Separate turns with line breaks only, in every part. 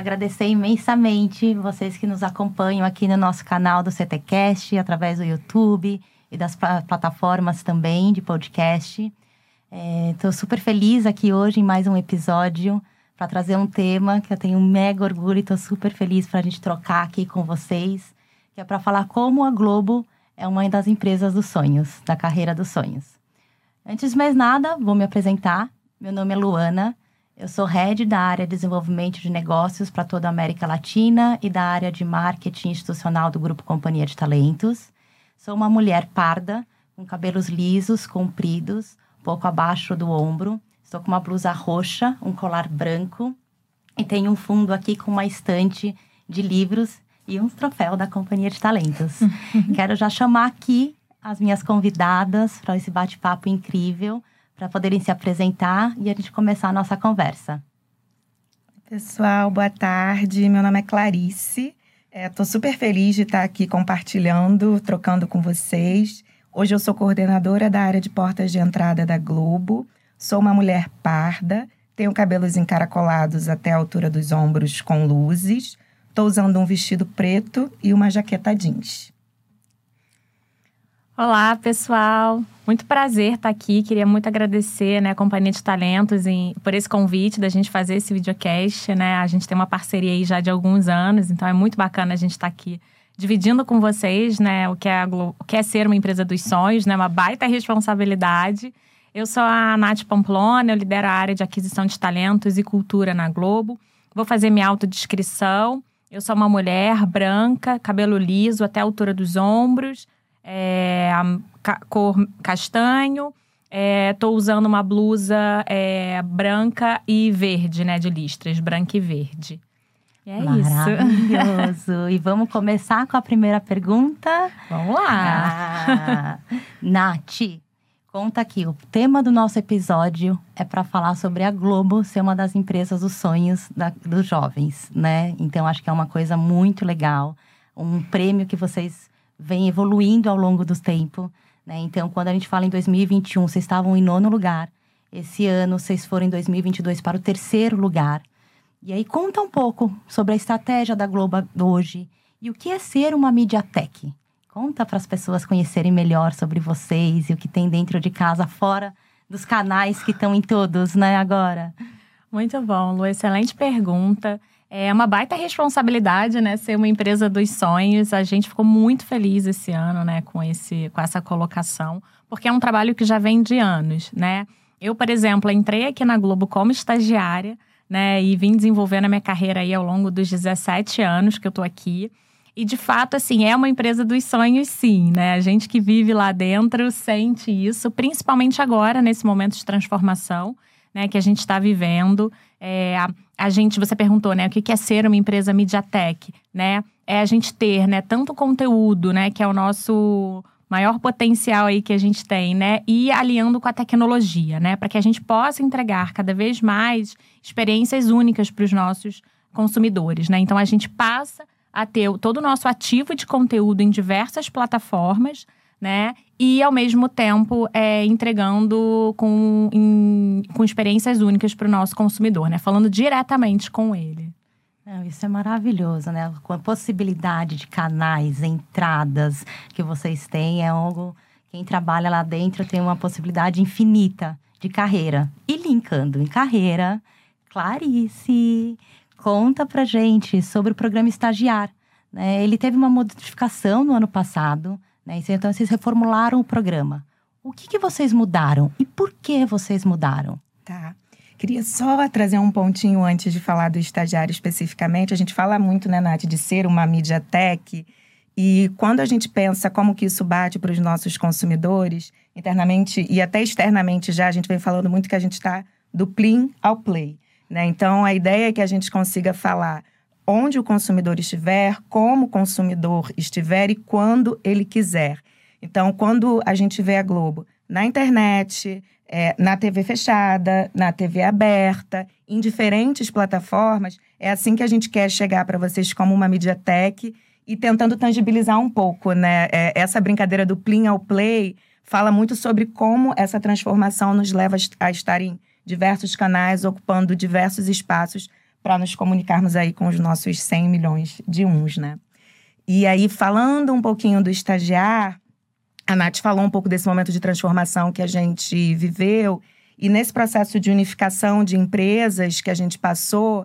agradecer imensamente vocês que nos acompanham aqui no nosso canal do CTcast, através do YouTube e das plataformas também de podcast. Estou é, super feliz aqui hoje em mais um episódio para trazer um tema que eu tenho mega orgulho e estou super feliz para a gente trocar aqui com vocês, que é para falar como a Globo é uma das empresas dos sonhos, da carreira dos sonhos. Antes de mais nada, vou me apresentar. Meu nome é Luana, eu sou head da área de desenvolvimento de negócios para toda a América Latina e da área de marketing institucional do Grupo Companhia de Talentos. Sou uma mulher parda, com cabelos lisos, compridos, pouco abaixo do ombro. Estou com uma blusa roxa, um colar branco e tenho um fundo aqui com uma estante de livros e um troféu da Companhia de Talentos. Quero já chamar aqui as minhas convidadas para esse bate-papo incrível, para poderem se apresentar e a gente começar a nossa conversa.
Pessoal, boa tarde. Meu nome é Clarice. Estou é, super feliz de estar aqui compartilhando, trocando com vocês. Hoje eu sou coordenadora da área de portas de entrada da Globo. Sou uma mulher parda, tenho cabelos encaracolados até a altura dos ombros com luzes. Estou usando um vestido preto e uma jaqueta jeans.
Olá, pessoal. Muito prazer estar aqui. Queria muito agradecer né, a Companhia de Talentos em, por esse convite da gente fazer esse videocast. Né? A gente tem uma parceria aí já de alguns anos, então é muito bacana a gente estar aqui dividindo com vocês, né, o que é, o que é ser uma empresa dos sonhos, né, uma baita responsabilidade. Eu sou a Nath Pamplona, eu lidero a área de aquisição de talentos e cultura na Globo. Vou fazer minha autodescrição. Eu sou uma mulher branca, cabelo liso até a altura dos ombros, é, cor castanho. Estou é, usando uma blusa é, branca e verde, né, de listras, branca e verde.
E é Maravilhoso. isso. e vamos começar com a primeira pergunta?
Vamos lá.
Ah, Nath, conta aqui. O tema do nosso episódio é para falar sobre a Globo ser uma das empresas dos sonhos da, dos jovens, né? Então, acho que é uma coisa muito legal. Um prêmio que vocês vêm evoluindo ao longo do tempo. Né? Então, quando a gente fala em 2021, vocês estavam em nono lugar. Esse ano, vocês foram em 2022 para o terceiro lugar. E aí conta um pouco sobre a estratégia da Globo hoje e o que é ser uma MediaTek. Conta para as pessoas conhecerem melhor sobre vocês e o que tem dentro de casa, fora dos canais que estão em todos, né, agora.
Muito bom, Lu. Excelente pergunta. É uma baita responsabilidade, né, ser uma empresa dos sonhos. A gente ficou muito feliz esse ano, né, com, esse, com essa colocação, porque é um trabalho que já vem de anos, né. Eu, por exemplo, entrei aqui na Globo como estagiária, né? E vim desenvolvendo a minha carreira aí ao longo dos 17 anos que eu tô aqui. E de fato, assim, é uma empresa dos sonhos, sim, né? A gente que vive lá dentro sente isso, principalmente agora, nesse momento de transformação, né, que a gente está vivendo. É, a, a, gente, você perguntou, né, o que é ser uma empresa MediaTek, né? É a gente ter, né, tanto conteúdo, né, que é o nosso maior potencial aí que a gente tem, né? E aliando com a tecnologia, né? Para que a gente possa entregar cada vez mais experiências únicas para os nossos consumidores, né? Então a gente passa a ter todo o nosso ativo de conteúdo em diversas plataformas, né? E ao mesmo tempo é, entregando com, em, com experiências únicas para o nosso consumidor, né? Falando diretamente com ele.
Não, isso é maravilhoso, né? Com a possibilidade de canais, entradas que vocês têm, é algo. Quem trabalha lá dentro tem uma possibilidade infinita de carreira. E linkando em carreira, Clarice, conta pra gente sobre o programa Estagiar. Né? Ele teve uma modificação no ano passado, né? Então vocês reformularam o programa. O que, que vocês mudaram e por que vocês mudaram?
Tá. Queria só trazer um pontinho antes de falar do estagiário especificamente. A gente fala muito, né, Nath, de ser uma mídia tech. E quando a gente pensa como que isso bate para os nossos consumidores, internamente e até externamente já, a gente vem falando muito que a gente está do plim ao play. Né? Então, a ideia é que a gente consiga falar onde o consumidor estiver, como o consumidor estiver e quando ele quiser. Então, quando a gente vê a Globo na internet, é, na TV fechada, na TV aberta, em diferentes plataformas. É assim que a gente quer chegar para vocês como uma MediaTek e tentando tangibilizar um pouco, né? É, essa brincadeira do plim ao play fala muito sobre como essa transformação nos leva a estar em diversos canais, ocupando diversos espaços para nos comunicarmos aí com os nossos 100 milhões de uns, né? E aí, falando um pouquinho do estagiar, a Nath falou um pouco desse momento de transformação que a gente viveu. E nesse processo de unificação de empresas que a gente passou,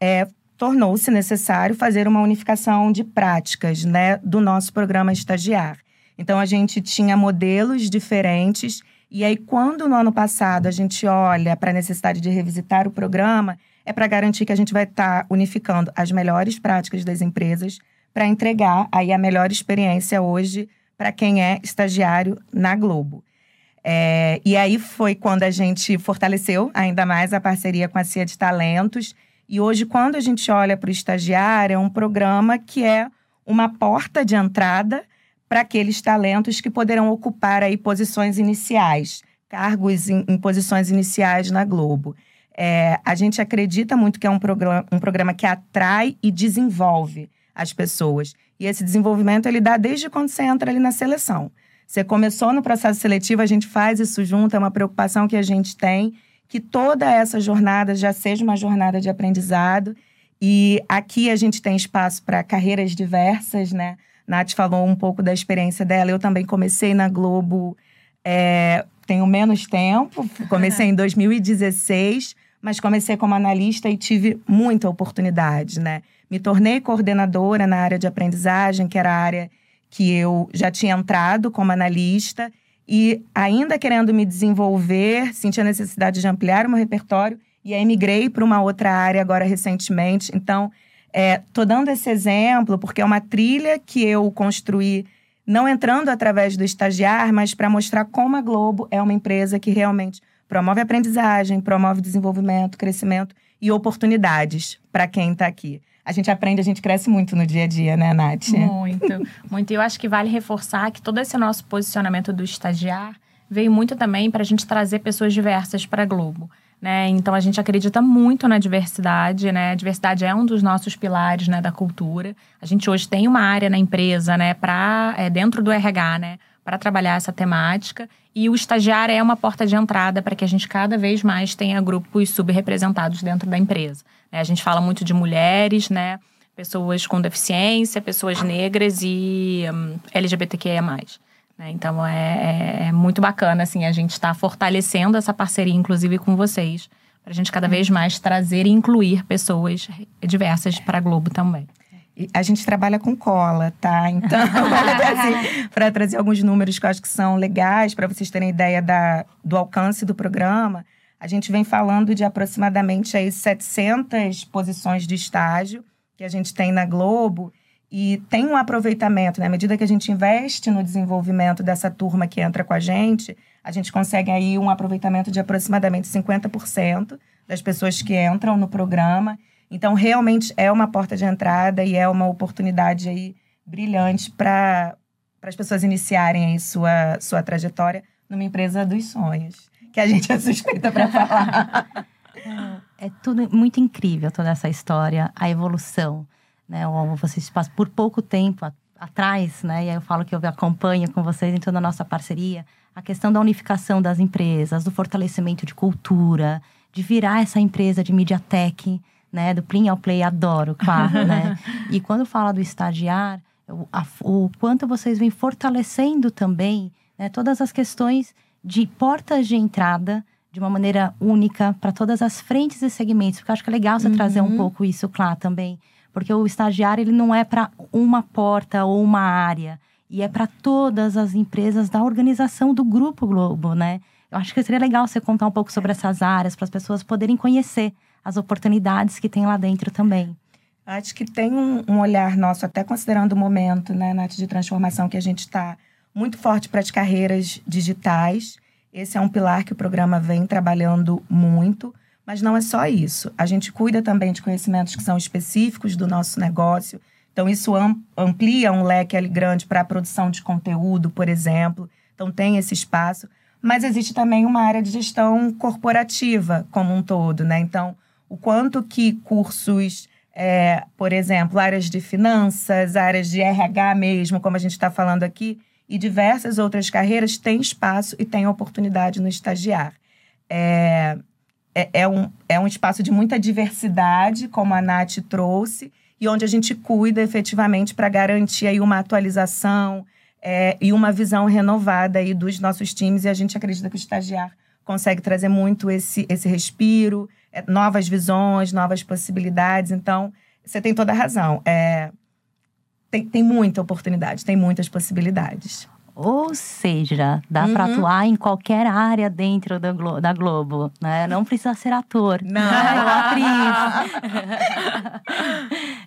é, tornou-se necessário fazer uma unificação de práticas né, do nosso programa estagiar. Então, a gente tinha modelos diferentes. E aí, quando no ano passado a gente olha para a necessidade de revisitar o programa, é para garantir que a gente vai estar tá unificando as melhores práticas das empresas para entregar aí a melhor experiência hoje para quem é estagiário na Globo. É, e aí foi quando a gente fortaleceu ainda mais a parceria com a CIA de Talentos. E hoje, quando a gente olha para o estagiário, é um programa que é uma porta de entrada para aqueles talentos que poderão ocupar aí posições iniciais, cargos em, em posições iniciais na Globo. É, a gente acredita muito que é um programa, um programa que atrai e desenvolve as pessoas. E esse desenvolvimento ele dá desde quando você entra ali na seleção. Você começou no processo seletivo, a gente faz isso junto, é uma preocupação que a gente tem, que toda essa jornada já seja uma jornada de aprendizado. E aqui a gente tem espaço para carreiras diversas, né? Nath falou um pouco da experiência dela. Eu também comecei na Globo, é, tenho menos tempo, comecei em 2016, mas comecei como analista e tive muita oportunidade, né? Me tornei coordenadora na área de aprendizagem, que era a área que eu já tinha entrado como analista e ainda querendo me desenvolver, senti a necessidade de ampliar o meu repertório e aí migrei para uma outra área agora recentemente. Então, é, dando esse exemplo porque é uma trilha que eu construí não entrando através do estagiar, mas para mostrar como a Globo é uma empresa que realmente promove aprendizagem, promove desenvolvimento, crescimento e oportunidades para quem está aqui a gente aprende, a gente cresce muito no dia a dia, né, Nath?
Muito, muito. E eu acho que vale reforçar que todo esse nosso posicionamento do estagiar veio muito também para a gente trazer pessoas diversas para a Globo. Né? Então a gente acredita muito na diversidade, né? A diversidade é um dos nossos pilares, né, da cultura. A gente hoje tem uma área na empresa, né, para é, dentro do RH, né, para trabalhar essa temática. E o estagiário é uma porta de entrada para que a gente cada vez mais tenha grupos subrepresentados dentro da empresa. Né? A gente fala muito de mulheres, né? Pessoas com deficiência, pessoas negras e um, LGBTQIA+. Né? Então, é, é, é, muito bacana, assim, a gente estar tá fortalecendo essa parceria, inclusive com vocês, para a gente cada vez mais trazer e incluir pessoas diversas para a Globo também.
A gente trabalha com cola, tá? Então, para trazer alguns números que eu acho que são legais, para vocês terem ideia da, do alcance do programa, a gente vem falando de aproximadamente aí 700 posições de estágio que a gente tem na Globo e tem um aproveitamento, né? À medida que a gente investe no desenvolvimento dessa turma que entra com a gente, a gente consegue aí um aproveitamento de aproximadamente 50% das pessoas que entram no programa. Então, realmente é uma porta de entrada e é uma oportunidade aí brilhante para as pessoas iniciarem aí sua, sua trajetória numa empresa dos sonhos que a gente é suspeita para falar.
É, é tudo muito incrível, toda essa história, a evolução. Né? Vocês passam por pouco tempo atrás, né? E aí eu falo que eu acompanho com vocês em toda a nossa parceria, a questão da unificação das empresas, do fortalecimento de cultura, de virar essa empresa de MediaTek, né? Do Plin ao Play, adoro, claro, né? E quando fala do estagiar, o, a, o quanto vocês vêm fortalecendo também né, todas as questões de portas de entrada de uma maneira única para todas as frentes e segmentos. Porque eu acho que é legal você uhum. trazer um pouco isso lá também. Porque o estagiário, ele não é para uma porta ou uma área. E é para todas as empresas da organização do Grupo Globo, né? Eu acho que seria legal você contar um pouco sobre essas áreas, para as pessoas poderem conhecer as oportunidades que tem lá dentro também.
Acho que tem um, um olhar nosso, até considerando o momento, né, Nath, de transformação que a gente está muito forte para as carreiras digitais. Esse é um pilar que o programa vem trabalhando muito, mas não é só isso. A gente cuida também de conhecimentos que são específicos do nosso negócio. Então, isso amplia um leque ali grande para a produção de conteúdo, por exemplo. Então, tem esse espaço. Mas existe também uma área de gestão corporativa como um todo, né? Então, o quanto que cursos, é, por exemplo, áreas de finanças, áreas de RH mesmo, como a gente está falando aqui, e diversas outras carreiras têm espaço e têm oportunidade no estagiar. É, é, é, um, é um espaço de muita diversidade, como a Nath trouxe, e onde a gente cuida efetivamente para garantir aí uma atualização é, e uma visão renovada aí dos nossos times. E a gente acredita que o estagiário consegue trazer muito esse, esse respiro, novas visões, novas possibilidades. Então, você tem toda a razão. É, tem, tem muita oportunidade, tem muitas possibilidades.
Ou seja, dá uhum. para atuar em qualquer área dentro da, Glo da Globo, né? Não precisa ser ator,
não, né?
ou atriz.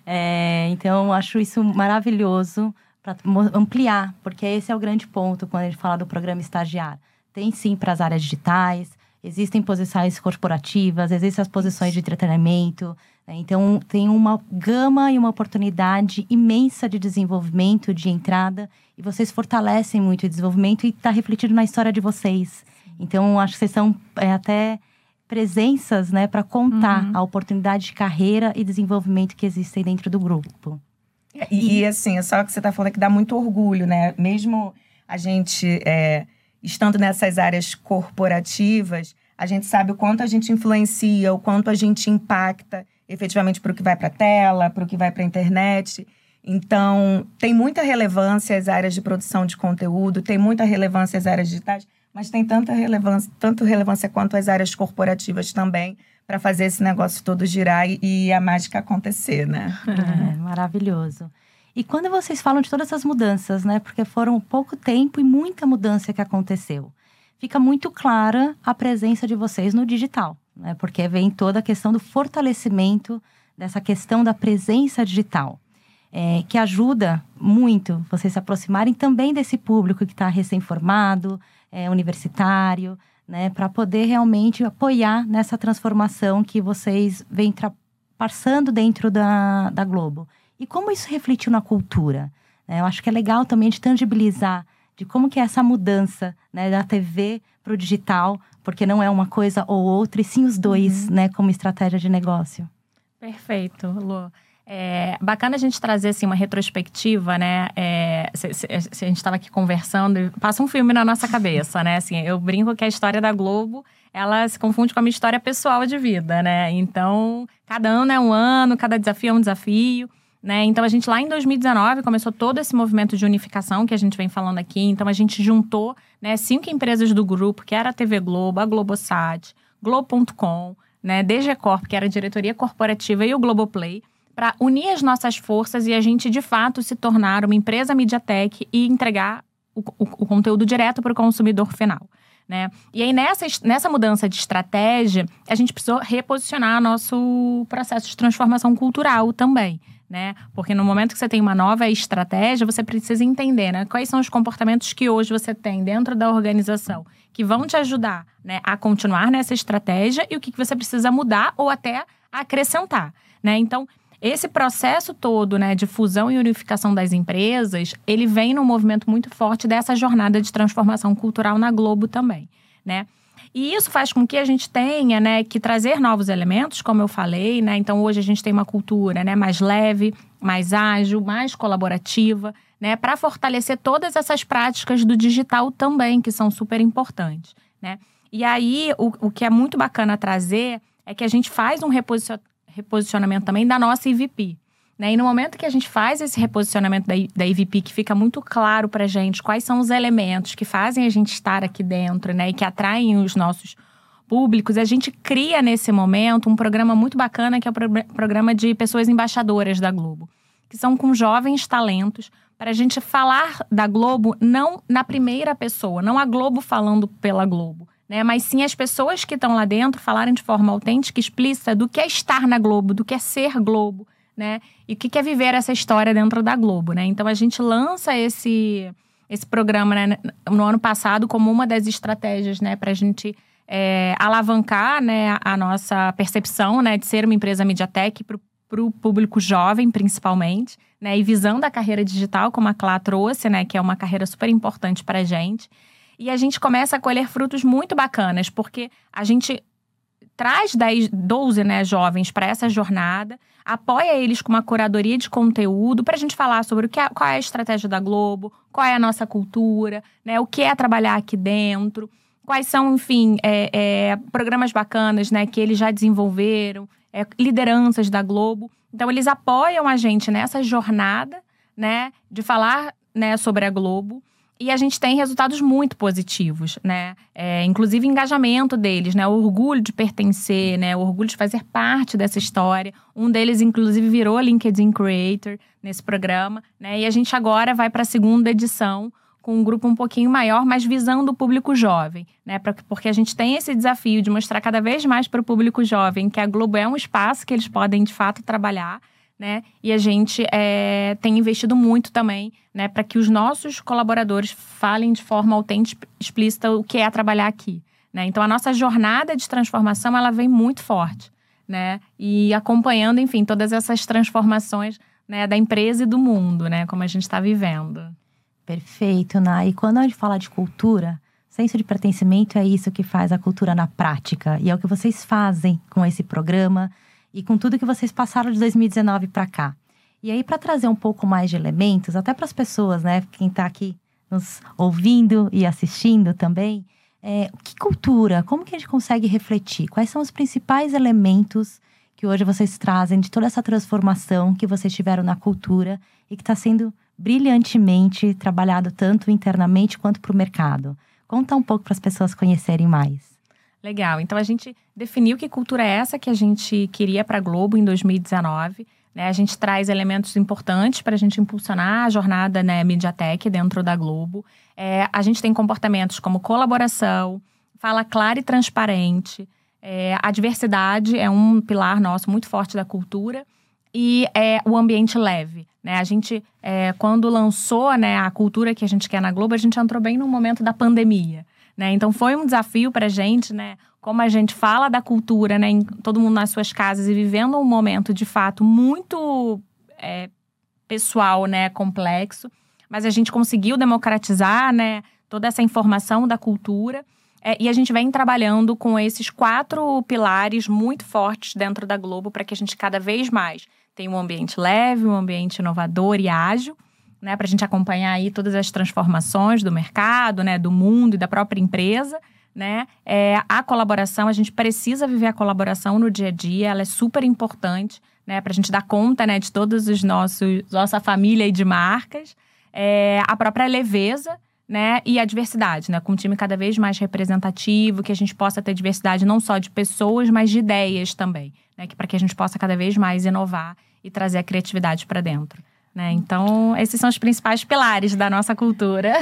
é, então, acho isso maravilhoso para ampliar, porque esse é o grande ponto quando a gente fala do programa estagiar. Tem sim para as áreas digitais, existem posições corporativas, existem as posições de entretenimento, né? Então, tem uma gama e uma oportunidade imensa de desenvolvimento, de entrada, e vocês fortalecem muito o desenvolvimento e está refletido na história de vocês. Então, acho que vocês são é, até presenças né, para contar uhum. a oportunidade de carreira e desenvolvimento que existem dentro do grupo.
E, e assim, é só que você está falando que dá muito orgulho, né? Mesmo a gente é, estando nessas áreas corporativas, a gente sabe o quanto a gente influencia, o quanto a gente impacta efetivamente para o que vai para a tela, para o que vai para a internet. Então, tem muita relevância as áreas de produção de conteúdo, tem muita relevância as áreas digitais, mas tem tanta relevância, tanto relevância quanto as áreas corporativas também, para fazer esse negócio todo girar e, e a mágica acontecer, né?
É, maravilhoso. E quando vocês falam de todas essas mudanças, né? Porque foram pouco tempo e muita mudança que aconteceu. Fica muito clara a presença de vocês no digital né? porque vem toda a questão do fortalecimento dessa questão da presença digital, é, que ajuda muito vocês se aproximarem também desse público que está recém-formado, é, universitário, né? para poder realmente apoiar nessa transformação que vocês vêm passando dentro da, da Globo. E como isso refletiu na cultura? Né? Eu acho que é legal também de tangibilizar de como que é essa mudança né, da TV para o digital, porque não é uma coisa ou outra, e sim os dois, uhum. né, como estratégia de negócio.
Perfeito, Lu. É bacana a gente trazer assim, uma retrospectiva, né? É, se, se, se, a gente estava aqui conversando, passa um filme na nossa cabeça, né? Assim, eu brinco que a história da Globo ela se confunde com a minha história pessoal de vida, né? Então, cada ano é um ano, cada desafio é um desafio. Né? Então, a gente lá em 2019 começou todo esse movimento de unificação que a gente vem falando aqui. Então, a gente juntou né, cinco empresas do grupo, que era a TV Globo, a Globosat, Globo.com, né, DG Corp, que era a diretoria corporativa, e o Globoplay, para unir as nossas forças e a gente, de fato, se tornar uma empresa Mediatek e entregar o, o, o conteúdo direto para o consumidor final. Né? E aí, nessa, nessa mudança de estratégia, a gente precisou reposicionar nosso processo de transformação cultural também né? Porque no momento que você tem uma nova estratégia, você precisa entender, né? Quais são os comportamentos que hoje você tem dentro da organização que vão te ajudar, né, a continuar nessa estratégia e o que você precisa mudar ou até acrescentar, né? Então, esse processo todo, né, de fusão e unificação das empresas, ele vem num movimento muito forte dessa jornada de transformação cultural na Globo também, né? E isso faz com que a gente tenha, né, que trazer novos elementos, como eu falei, né? Então hoje a gente tem uma cultura, né, mais leve, mais ágil, mais colaborativa, né, para fortalecer todas essas práticas do digital também, que são super importantes, né? E aí o, o que é muito bacana trazer é que a gente faz um reposicionamento também da nossa IVP. Né? E no momento que a gente faz esse reposicionamento da, da EVP, que fica muito claro para a gente quais são os elementos que fazem a gente estar aqui dentro né? e que atraem os nossos públicos, a gente cria nesse momento um programa muito bacana que é o pro programa de pessoas embaixadoras da Globo, que são com jovens talentos, para a gente falar da Globo não na primeira pessoa, não a Globo falando pela Globo. Né, mas sim as pessoas que estão lá dentro falarem de forma autêntica, explícita do que é estar na Globo, do que é ser Globo, né? E o que é viver essa história dentro da Globo, né? Então a gente lança esse esse programa né, no ano passado como uma das estratégias, né, para a gente é, alavancar, né, a nossa percepção, né, de ser uma empresa Mediatek para o público jovem, principalmente, né, e visando a carreira digital, como a Clá trouxe, né, que é uma carreira super importante para a gente. E a gente começa a colher frutos muito bacanas, porque a gente traz 10, 12 né, jovens para essa jornada, apoia eles com uma curadoria de conteúdo para a gente falar sobre o que é, qual é a estratégia da Globo, qual é a nossa cultura, né, o que é trabalhar aqui dentro, quais são, enfim, é, é, programas bacanas, né, que eles já desenvolveram, é, lideranças da Globo. Então, eles apoiam a gente nessa jornada, né, de falar, né, sobre a Globo. E a gente tem resultados muito positivos, né? É, inclusive engajamento deles, né? O orgulho de pertencer, né? O orgulho de fazer parte dessa história. Um deles, inclusive, virou LinkedIn Creator nesse programa, né? E a gente agora vai para a segunda edição com um grupo um pouquinho maior, mas visando o público jovem, né? Porque a gente tem esse desafio de mostrar cada vez mais para o público jovem que a Globo é um espaço que eles podem de fato trabalhar né? E a gente é, tem investido muito também, né, para que os nossos colaboradores falem de forma autêntica, explícita o que é trabalhar aqui, né? Então a nossa jornada de transformação ela vem muito forte, né? E acompanhando, enfim, todas essas transformações, né, da empresa e do mundo, né, como a gente está vivendo.
Perfeito, Nai. E quando a gente fala de cultura, senso de pertencimento é isso que faz a cultura na prática e é o que vocês fazem com esse programa e com tudo que vocês passaram de 2019 para cá. E aí, para trazer um pouco mais de elementos, até para as pessoas, né, quem está aqui nos ouvindo e assistindo também, é, que cultura, como que a gente consegue refletir? Quais são os principais elementos que hoje vocês trazem de toda essa transformação que vocês tiveram na cultura e que está sendo brilhantemente trabalhado tanto internamente quanto para o mercado? Conta um pouco para as pessoas conhecerem mais.
Legal. Então a gente definiu que cultura é essa que a gente queria para a Globo em 2019. Né? A gente traz elementos importantes para a gente impulsionar a jornada né, Mediatek dentro da Globo. É, a gente tem comportamentos como colaboração, fala clara e transparente. É, a diversidade é um pilar nosso muito forte da cultura e é o ambiente leve. Né? A gente, é, quando lançou né, a cultura que a gente quer na Globo, a gente entrou bem no momento da pandemia. Né? Então foi um desafio para a gente, né? Como a gente fala da cultura, né? Em, todo mundo nas suas casas e vivendo um momento de fato muito é, pessoal, né? Complexo, mas a gente conseguiu democratizar, né? Toda essa informação da cultura. É, e a gente vem trabalhando com esses quatro pilares muito fortes dentro da Globo para que a gente cada vez mais tenha um ambiente leve, um ambiente inovador e ágil né, para a gente acompanhar aí todas as transformações do mercado, né, do mundo e da própria empresa. Né? É, a colaboração, a gente precisa viver a colaboração no dia a dia, ela é super importante né, para a gente dar conta né, de todos os nossos, nossa família de marcas. É, a própria leveza, né? E a diversidade, né? Com um time cada vez mais representativo, que a gente possa ter diversidade não só de pessoas, mas de ideias também, né? Para que a gente possa cada vez mais inovar e trazer a criatividade para dentro. Né? Então, esses são os principais pilares da nossa cultura.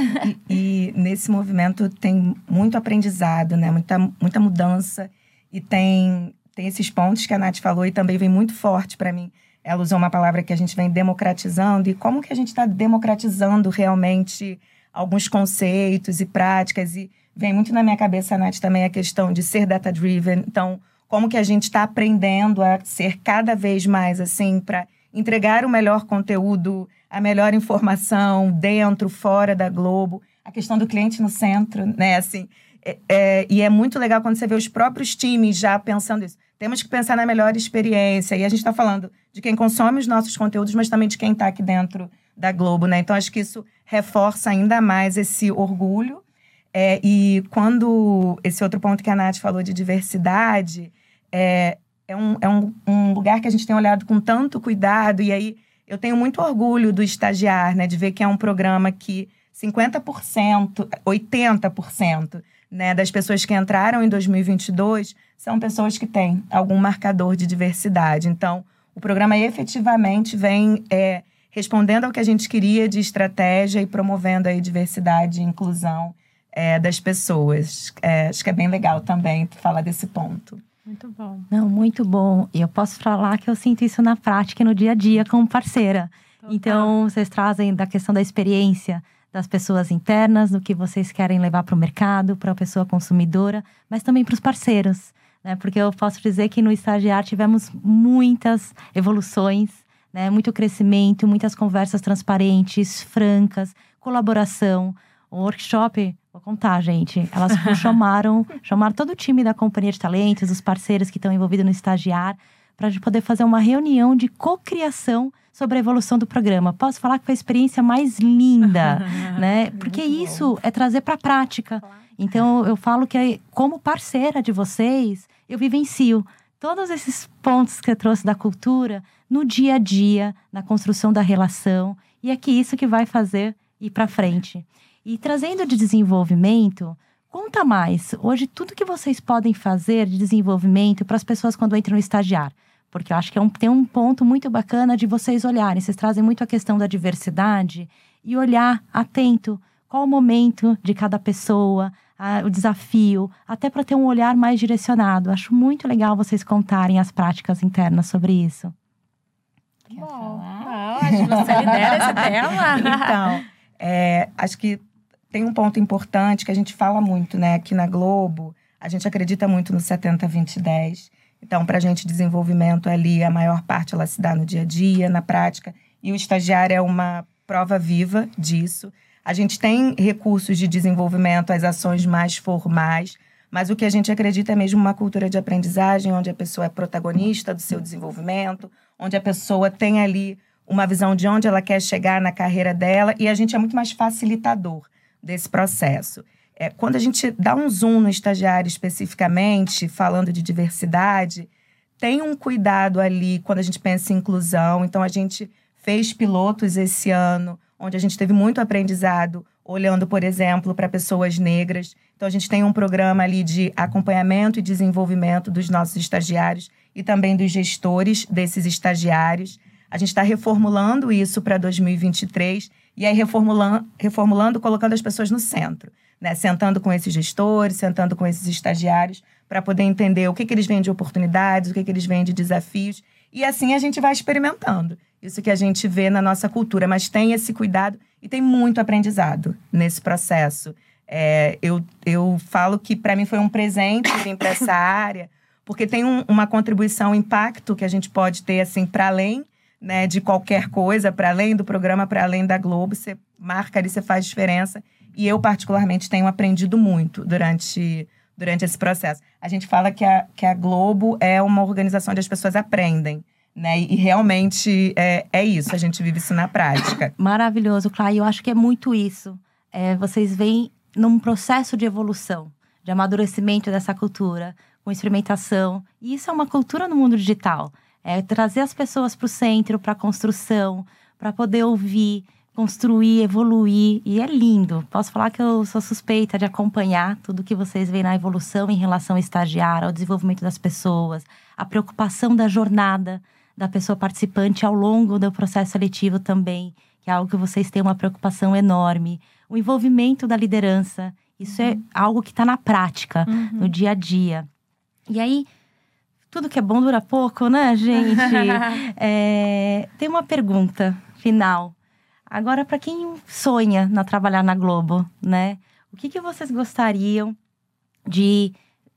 E, e, nesse movimento tem muito aprendizado, né? muita, muita mudança. E tem, tem esses pontos que a Nath falou e também vem muito forte para mim. Ela usou uma palavra que a gente vem democratizando. E como que a gente está democratizando realmente alguns conceitos e práticas? E vem muito na minha cabeça, Nath, também a questão de ser data-driven. Então, como que a gente está aprendendo a ser cada vez mais assim para entregar o melhor conteúdo, a melhor informação dentro, fora da Globo, a questão do cliente no centro, né? Assim, é, é, e é muito legal quando você vê os próprios times já pensando isso. Temos que pensar na melhor experiência. E a gente está falando de quem consome os nossos conteúdos, mas também de quem está aqui dentro da Globo, né? Então, acho que isso reforça ainda mais esse orgulho. É, e quando esse outro ponto que a Nath falou de diversidade, é, é, um, é um, um lugar que a gente tem olhado com tanto cuidado. E aí eu tenho muito orgulho do estagiar, né? De ver que é um programa que 50%, 80% né, das pessoas que entraram em 2022 são pessoas que têm algum marcador de diversidade. Então, o programa efetivamente vem é, respondendo ao que a gente queria de estratégia e promovendo a diversidade e inclusão é, das pessoas. É, acho que é bem legal também falar desse ponto.
Muito bom.
Não, muito bom. E eu posso falar que eu sinto isso na prática, no dia a dia, como parceira. Total. Então, vocês trazem da questão da experiência das pessoas internas, do que vocês querem levar para o mercado, para a pessoa consumidora, mas também para os parceiros. Né? Porque eu posso dizer que no Estagiar tivemos muitas evoluções, né? muito crescimento, muitas conversas transparentes, francas, colaboração. O workshop Vou contar, gente. Elas chamaram, chamaram todo o time da companhia de talentos, os parceiros que estão envolvidos no estagiar, para a gente poder fazer uma reunião de cocriação sobre a evolução do programa. Posso falar que foi a experiência mais linda, né? Porque isso é trazer para a prática. Então eu falo que como parceira de vocês, eu vivencio todos esses pontos que eu trouxe da cultura no dia a dia, na construção da relação, e é que isso que vai fazer ir para frente. E trazendo de desenvolvimento, conta mais. Hoje tudo que vocês podem fazer de desenvolvimento para as pessoas quando entram no estagiar, porque eu acho que é um, tem um ponto muito bacana de vocês olharem. Vocês trazem muito a questão da diversidade e olhar atento qual o momento de cada pessoa, a, o desafio, até para ter um olhar mais direcionado. Acho muito legal vocês contarem as práticas internas sobre isso.
Quer Bom, falar? acho que você lidera esse tema.
Então, é, acho que tem um ponto importante que a gente fala muito, né? Aqui na Globo, a gente acredita muito no 70, 20, 10. Então, para a gente, desenvolvimento ali, a maior parte ela se dá no dia a dia, na prática. E o estagiário é uma prova viva disso. A gente tem recursos de desenvolvimento, as ações mais formais, mas o que a gente acredita é mesmo uma cultura de aprendizagem, onde a pessoa é protagonista do seu desenvolvimento, onde a pessoa tem ali uma visão de onde ela quer chegar na carreira dela e a gente é muito mais facilitador desse processo. É, quando a gente dá um zoom no estagiário especificamente, falando de diversidade, tem um cuidado ali quando a gente pensa em inclusão. Então, a gente fez pilotos esse ano onde a gente teve muito aprendizado olhando, por exemplo, para pessoas negras. Então, a gente tem um programa ali de acompanhamento e desenvolvimento dos nossos estagiários e também dos gestores desses estagiários. A gente está reformulando isso para 2023 e aí reformulando, reformulando, colocando as pessoas no centro, né? Sentando com esses gestores, sentando com esses estagiários para poder entender o que, que eles veem de oportunidades, o que, que eles veem de desafios. E assim a gente vai experimentando. Isso que a gente vê na nossa cultura, mas tem esse cuidado e tem muito aprendizado nesse processo. É, eu, eu falo que para mim foi um presente vir para essa área, porque tem um, uma contribuição, um impacto que a gente pode ter assim para além né, de qualquer coisa, para além do programa, para além da Globo. Você marca ali, você faz diferença. E eu, particularmente, tenho aprendido muito durante, durante esse processo. A gente fala que a, que a Globo é uma organização onde as pessoas aprendem. Né? E realmente é, é isso, a gente vive isso na prática.
Maravilhoso, Cláudia. Eu acho que é muito isso. É, vocês vêm num processo de evolução, de amadurecimento dessa cultura, com experimentação. E isso é uma cultura no mundo digital. É trazer as pessoas para o centro, para a construção, para poder ouvir, construir, evoluir. E é lindo. Posso falar que eu sou suspeita de acompanhar tudo que vocês veem na evolução em relação ao estagiário, ao desenvolvimento das pessoas, a preocupação da jornada da pessoa participante ao longo do processo seletivo também, que é algo que vocês têm uma preocupação enorme. O envolvimento da liderança, isso é uhum. é algo que está na prática, uhum. no dia a dia. E aí, tudo que é bom dura pouco, né, gente? é, tem uma pergunta final. Agora, para quem sonha na trabalhar na Globo, né? O que, que vocês gostariam de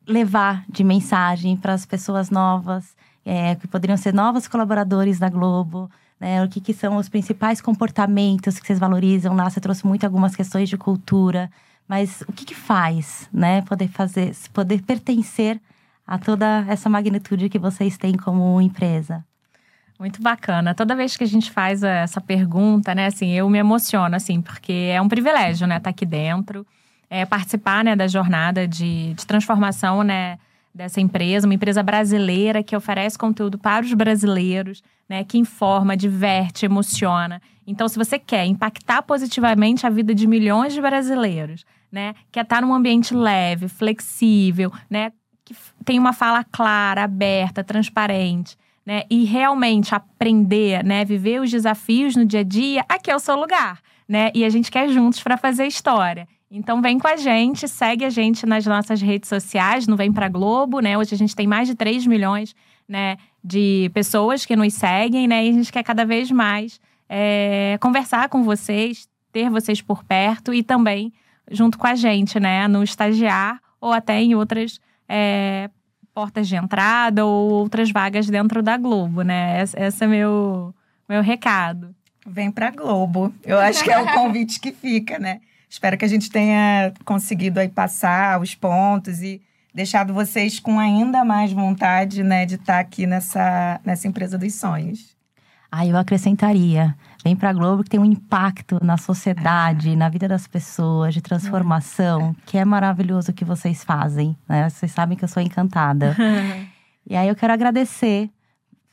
levar de mensagem para as pessoas novas é, que poderiam ser novos colaboradores da Globo, né? O que, que são os principais comportamentos que vocês valorizam lá? Você trouxe muito algumas questões de cultura, mas o que, que faz, né? Poder fazer, poder pertencer a toda essa magnitude que vocês têm como empresa.
Muito bacana. Toda vez que a gente faz essa pergunta, né, assim, eu me emociono, assim, porque é um privilégio, né, estar tá aqui dentro, é, participar, né, da jornada de, de transformação, né, dessa empresa, uma empresa brasileira que oferece conteúdo para os brasileiros, né, que informa, diverte, emociona. Então, se você quer impactar positivamente a vida de milhões de brasileiros, né, quer estar num ambiente leve, flexível, né, tem uma fala clara, aberta, transparente, né, e realmente aprender, né, viver os desafios no dia a dia, aqui é o seu lugar, né? E a gente quer juntos para fazer história. Então vem com a gente, segue a gente nas nossas redes sociais, no Vem Pra Globo, né? Hoje a gente tem mais de 3 milhões né, de pessoas que nos seguem, né? E a gente quer cada vez mais é, conversar com vocês, ter vocês por perto e também junto com a gente, né? No estagiar ou até em outras é, portas de entrada ou outras vagas dentro da Globo, né? Esse, esse é meu, meu recado.
Vem pra Globo. Eu acho que é o convite que fica, né? Espero que a gente tenha conseguido aí passar os pontos e deixado vocês com ainda mais vontade, né, de estar aqui nessa, nessa empresa dos sonhos.
Ah, eu acrescentaria. Vem para a Globo que tem um impacto na sociedade, na vida das pessoas, de transformação, que é maravilhoso o que vocês fazem. Né? Vocês sabem que eu sou encantada. e aí eu quero agradecer.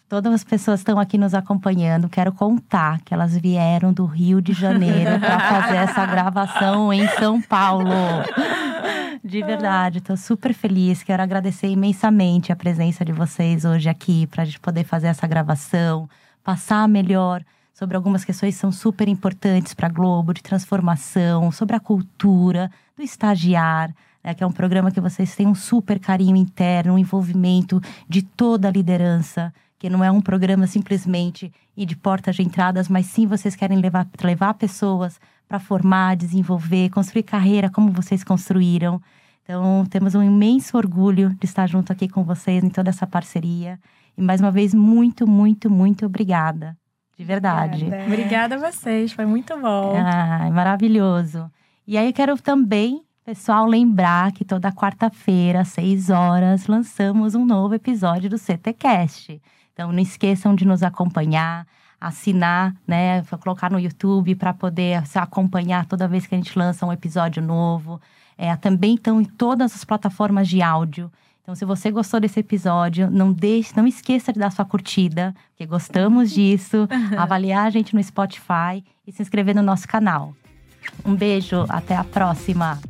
Todas as pessoas estão aqui nos acompanhando. Quero contar que elas vieram do Rio de Janeiro para fazer essa gravação em São Paulo. De verdade, estou super feliz. Quero agradecer imensamente a presença de vocês hoje aqui para a gente poder fazer essa gravação, passar melhor sobre algumas questões que são super importantes para a Globo, de transformação, sobre a cultura, do estagiar, né, que é um programa que vocês têm um super carinho interno, um envolvimento de toda a liderança, que não é um programa simplesmente ir de portas de entradas, mas sim vocês querem levar, levar pessoas para formar, desenvolver, construir carreira como vocês construíram. Então, temos um imenso orgulho de estar junto aqui com vocês em toda essa parceria. E mais uma vez, muito, muito, muito obrigada. De verdade.
Obrigada, Obrigada a vocês, foi muito bom.
Ai, maravilhoso. E aí eu quero também, pessoal, lembrar que toda quarta-feira, às seis horas, lançamos um novo episódio do CTCast. Então não esqueçam de nos acompanhar, assinar, né? Colocar no YouTube para poder se acompanhar toda vez que a gente lança um episódio novo. É, também estão em todas as plataformas de áudio. Então, se você gostou desse episódio, não deixe, não esqueça de dar sua curtida, porque gostamos disso. avaliar a gente no Spotify e se inscrever no nosso canal. Um beijo, até a próxima!